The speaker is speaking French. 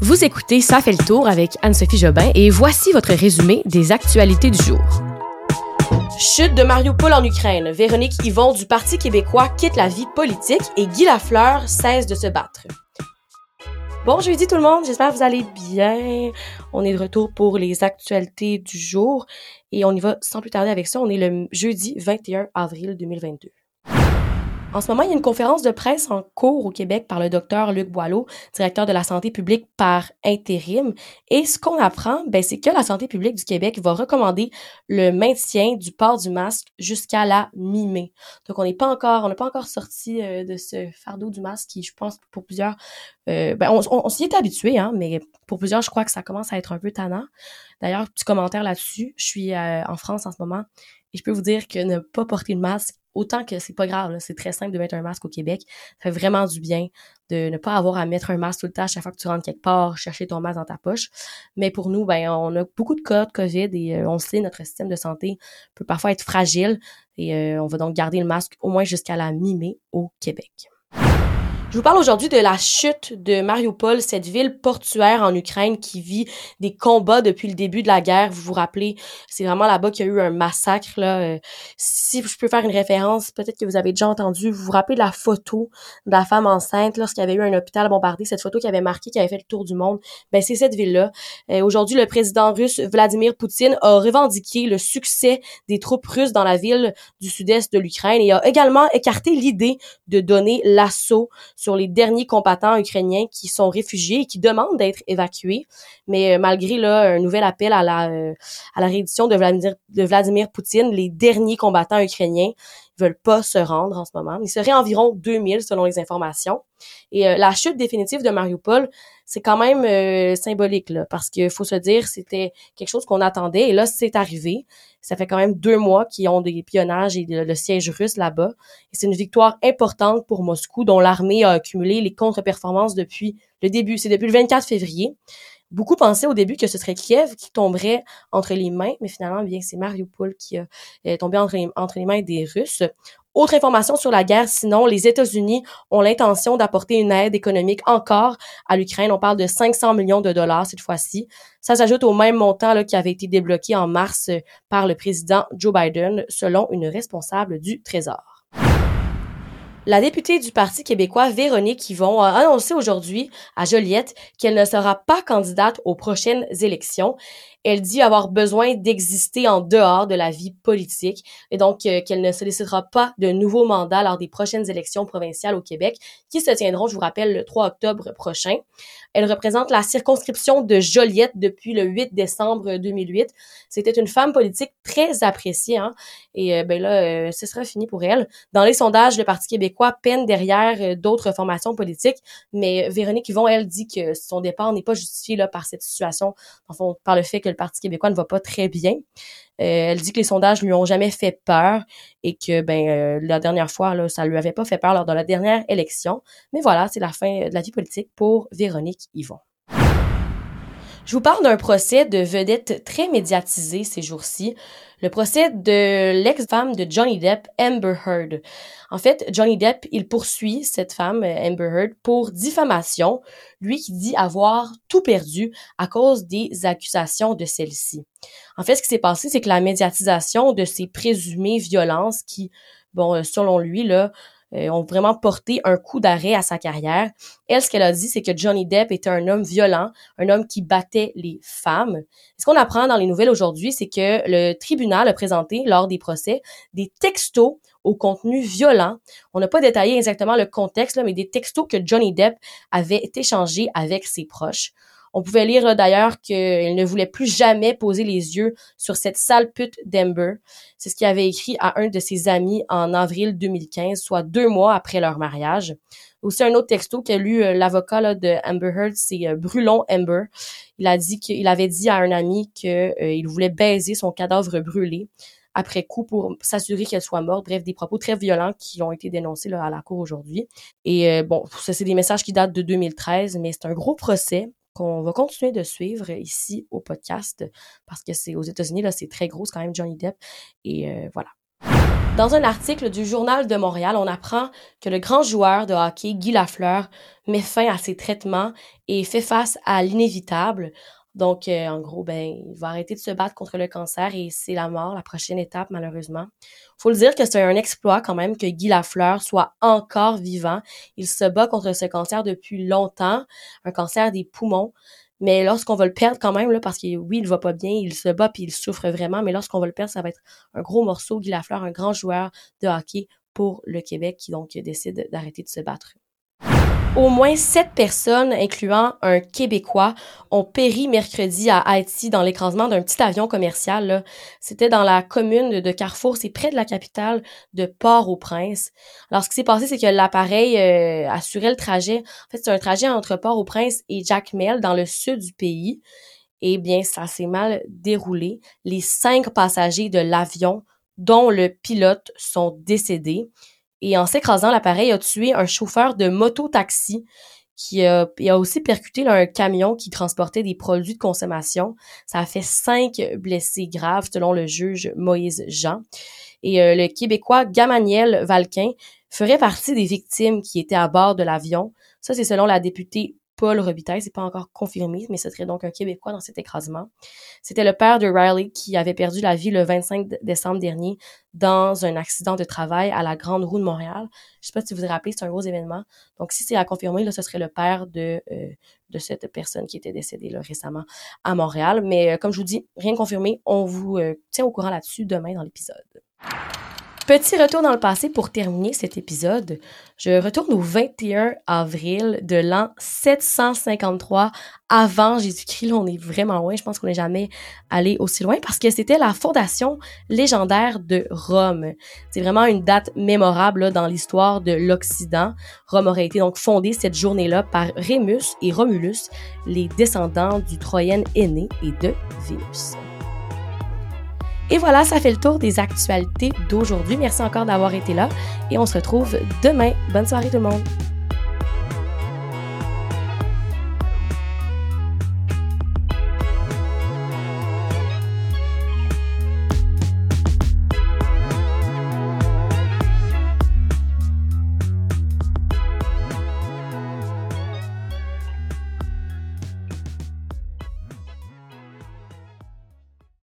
Vous écoutez Ça fait le tour avec Anne-Sophie Jobin et voici votre résumé des actualités du jour. Chute de Mariupol en Ukraine. Véronique Yvon du Parti québécois quitte la vie politique et Guy Lafleur cesse de se battre. Bon jeudi tout le monde, j'espère que vous allez bien. On est de retour pour les actualités du jour et on y va sans plus tarder avec ça. On est le jeudi 21 avril 2022. En ce moment, il y a une conférence de presse en cours au Québec par le docteur Luc Boileau, directeur de la santé publique par intérim. Et ce qu'on apprend, ben, c'est que la santé publique du Québec va recommander le maintien du port du masque jusqu'à la mi-mai. Donc, on n'est pas encore, on n'a pas encore sorti euh, de ce fardeau du masque qui, je pense, pour plusieurs, euh, ben, on, on, s'y est habitué, hein, mais pour plusieurs, je crois que ça commence à être un peu tannant. D'ailleurs, petit commentaire là-dessus. Je suis euh, en France en ce moment et je peux vous dire que ne pas porter le masque, autant que c'est pas grave, c'est très simple de mettre un masque au Québec, ça fait vraiment du bien de ne pas avoir à mettre un masque tout le temps à chaque fois que tu rentres quelque part, chercher ton masque dans ta poche. Mais pour nous, ben on a beaucoup de cas de COVID et euh, on sait notre système de santé peut parfois être fragile et euh, on va donc garder le masque au moins jusqu'à la mi-mai au Québec. Je vous parle aujourd'hui de la chute de Mariupol, cette ville portuaire en Ukraine qui vit des combats depuis le début de la guerre. Vous vous rappelez, c'est vraiment là-bas qu'il y a eu un massacre. Là. Euh, si je peux faire une référence, peut-être que vous avez déjà entendu, vous vous rappelez de la photo de la femme enceinte lorsqu'il y avait eu un hôpital bombardé, cette photo qui avait marqué, qui avait fait le tour du monde. Ben c'est cette ville-là. Euh, aujourd'hui, le président russe Vladimir Poutine a revendiqué le succès des troupes russes dans la ville du sud-est de l'Ukraine et a également écarté l'idée de donner l'assaut sur les derniers combattants ukrainiens qui sont réfugiés et qui demandent d'être évacués. Mais euh, malgré là un nouvel appel à la euh, à la Vladimir, de Vladimir Poutine, les derniers combattants ukrainiens veulent pas se rendre en ce moment. Il serait environ 2000 selon les informations. Et euh, la chute définitive de Mariupol, c'est quand même euh, symbolique là, parce qu'il faut se dire c'était quelque chose qu'on attendait et là c'est arrivé. Ça fait quand même deux mois qu'ils ont des pionnages et le, siège russe là-bas. Et c'est une victoire importante pour Moscou dont l'armée a accumulé les contre-performances depuis le début. C'est depuis le 24 février. Beaucoup pensaient au début que ce serait Kiev qui tomberait entre les mains, mais finalement, bien c'est Mariupol qui est euh, tombé entre les, mains des Russes. Autre information sur la guerre, sinon, les États-Unis ont l'intention d'apporter une aide économique encore à l'Ukraine. On parle de 500 millions de dollars cette fois-ci. Ça s'ajoute au même montant qui avait été débloqué en mars euh, par le président Joe Biden, selon une responsable du Trésor. La députée du Parti québécois, Véronique Yvon, a annoncé aujourd'hui à Joliette qu'elle ne sera pas candidate aux prochaines élections. Elle dit avoir besoin d'exister en dehors de la vie politique et donc euh, qu'elle ne sollicitera pas de nouveaux mandats lors des prochaines élections provinciales au Québec qui se tiendront, je vous rappelle, le 3 octobre prochain. Elle représente la circonscription de Joliette depuis le 8 décembre 2008. C'était une femme politique très appréciée hein, et euh, ben là, euh, ce sera fini pour elle. Dans les sondages, le Parti québécois peine derrière d'autres formations politiques, mais Véronique Yvon, elle, dit que son départ n'est pas justifié là, par cette situation, en par le fait que le Parti québécois ne va pas très bien. Euh, elle dit que les sondages lui ont jamais fait peur et que ben euh, la dernière fois là, ça lui avait pas fait peur lors de la dernière élection. Mais voilà, c'est la fin de la vie politique pour Véronique Yvon. Je vous parle d'un procès de vedette très médiatisé ces jours-ci, le procès de l'ex-femme de Johnny Depp, Amber Heard. En fait, Johnny Depp, il poursuit cette femme, Amber Heard, pour diffamation, lui qui dit avoir tout perdu à cause des accusations de celle-ci. En fait, ce qui s'est passé, c'est que la médiatisation de ces présumées violences qui, bon, selon lui, là, euh, ont vraiment porté un coup d'arrêt à sa carrière. Elle, ce qu'elle a dit, c'est que Johnny Depp était un homme violent, un homme qui battait les femmes. ce qu'on apprend dans les nouvelles aujourd'hui, c'est que le tribunal a présenté lors des procès des textos au contenu violent. On n'a pas détaillé exactement le contexte, là, mais des textos que Johnny Depp avait échangés avec ses proches. On pouvait lire d'ailleurs qu'il ne voulait plus jamais poser les yeux sur cette sale pute d'Amber. C'est ce qu'il avait écrit à un de ses amis en avril 2015, soit deux mois après leur mariage. Aussi un autre texto qu'a lu euh, l'avocat de Amber Heard, c'est euh, Brulon Amber. Il a dit qu'il avait dit à un ami qu'il euh, voulait baiser son cadavre brûlé après coup pour s'assurer qu'elle soit morte. Bref, des propos très violents qui ont été dénoncés là, à la cour aujourd'hui. Et bon, ça c'est des messages qui datent de 2013, mais c'est un gros procès qu'on va continuer de suivre ici au podcast parce que c'est aux États-Unis, là, c'est très gros, c'est quand même Johnny Depp. Et euh, voilà. Dans un article du Journal de Montréal, on apprend que le grand joueur de hockey, Guy Lafleur, met fin à ses traitements et fait face à l'inévitable. Donc, euh, en gros, ben, il va arrêter de se battre contre le cancer et c'est la mort, la prochaine étape, malheureusement. Faut le dire que c'est un exploit quand même que Guy Lafleur soit encore vivant. Il se bat contre ce cancer depuis longtemps, un cancer des poumons. Mais lorsqu'on va le perdre quand même, là, parce que oui, il va pas bien, il se bat puis il souffre vraiment, mais lorsqu'on va le perdre, ça va être un gros morceau. Guy Lafleur, un grand joueur de hockey pour le Québec qui donc décide d'arrêter de se battre. Au moins sept personnes, incluant un Québécois, ont péri mercredi à Haïti dans l'écrasement d'un petit avion commercial. C'était dans la commune de Carrefour, c'est près de la capitale de Port-au-Prince. Alors, ce qui s'est passé, c'est que l'appareil euh, assurait le trajet. En fait, c'est un trajet entre Port-au-Prince et Jacmel, dans le sud du pays. Eh bien, ça s'est mal déroulé. Les cinq passagers de l'avion, dont le pilote, sont décédés. Et en s'écrasant, l'appareil a tué un chauffeur de moto-taxi qui a, a aussi percuté un camion qui transportait des produits de consommation. Ça a fait cinq blessés graves selon le juge Moïse Jean. Et euh, le Québécois Gamaniel Valquin ferait partie des victimes qui étaient à bord de l'avion. Ça, c'est selon la députée Paul Robitaille, c'est pas encore confirmé, mais ce serait donc un Québécois dans cet écrasement. C'était le père de Riley qui avait perdu la vie le 25 décembre dernier dans un accident de travail à la Grande Roue de Montréal. Je sais pas si vous vous rappelez, c'est un gros événement. Donc si c'est à confirmer, là, ce serait le père de euh, de cette personne qui était décédée là, récemment à Montréal. Mais euh, comme je vous dis, rien confirmé, on vous euh, tient au courant là-dessus demain dans l'épisode. Petit retour dans le passé pour terminer cet épisode. Je retourne au 21 avril de l'an 753 avant Jésus-Christ. Là, on est vraiment loin. Je pense qu'on n'est jamais allé aussi loin parce que c'était la fondation légendaire de Rome. C'est vraiment une date mémorable dans l'histoire de l'Occident. Rome aurait été donc fondée cette journée-là par Rémus et Romulus, les descendants du Troyen aîné et de Vénus. Et voilà, ça fait le tour des actualités d'aujourd'hui. Merci encore d'avoir été là et on se retrouve demain. Bonne soirée tout le monde.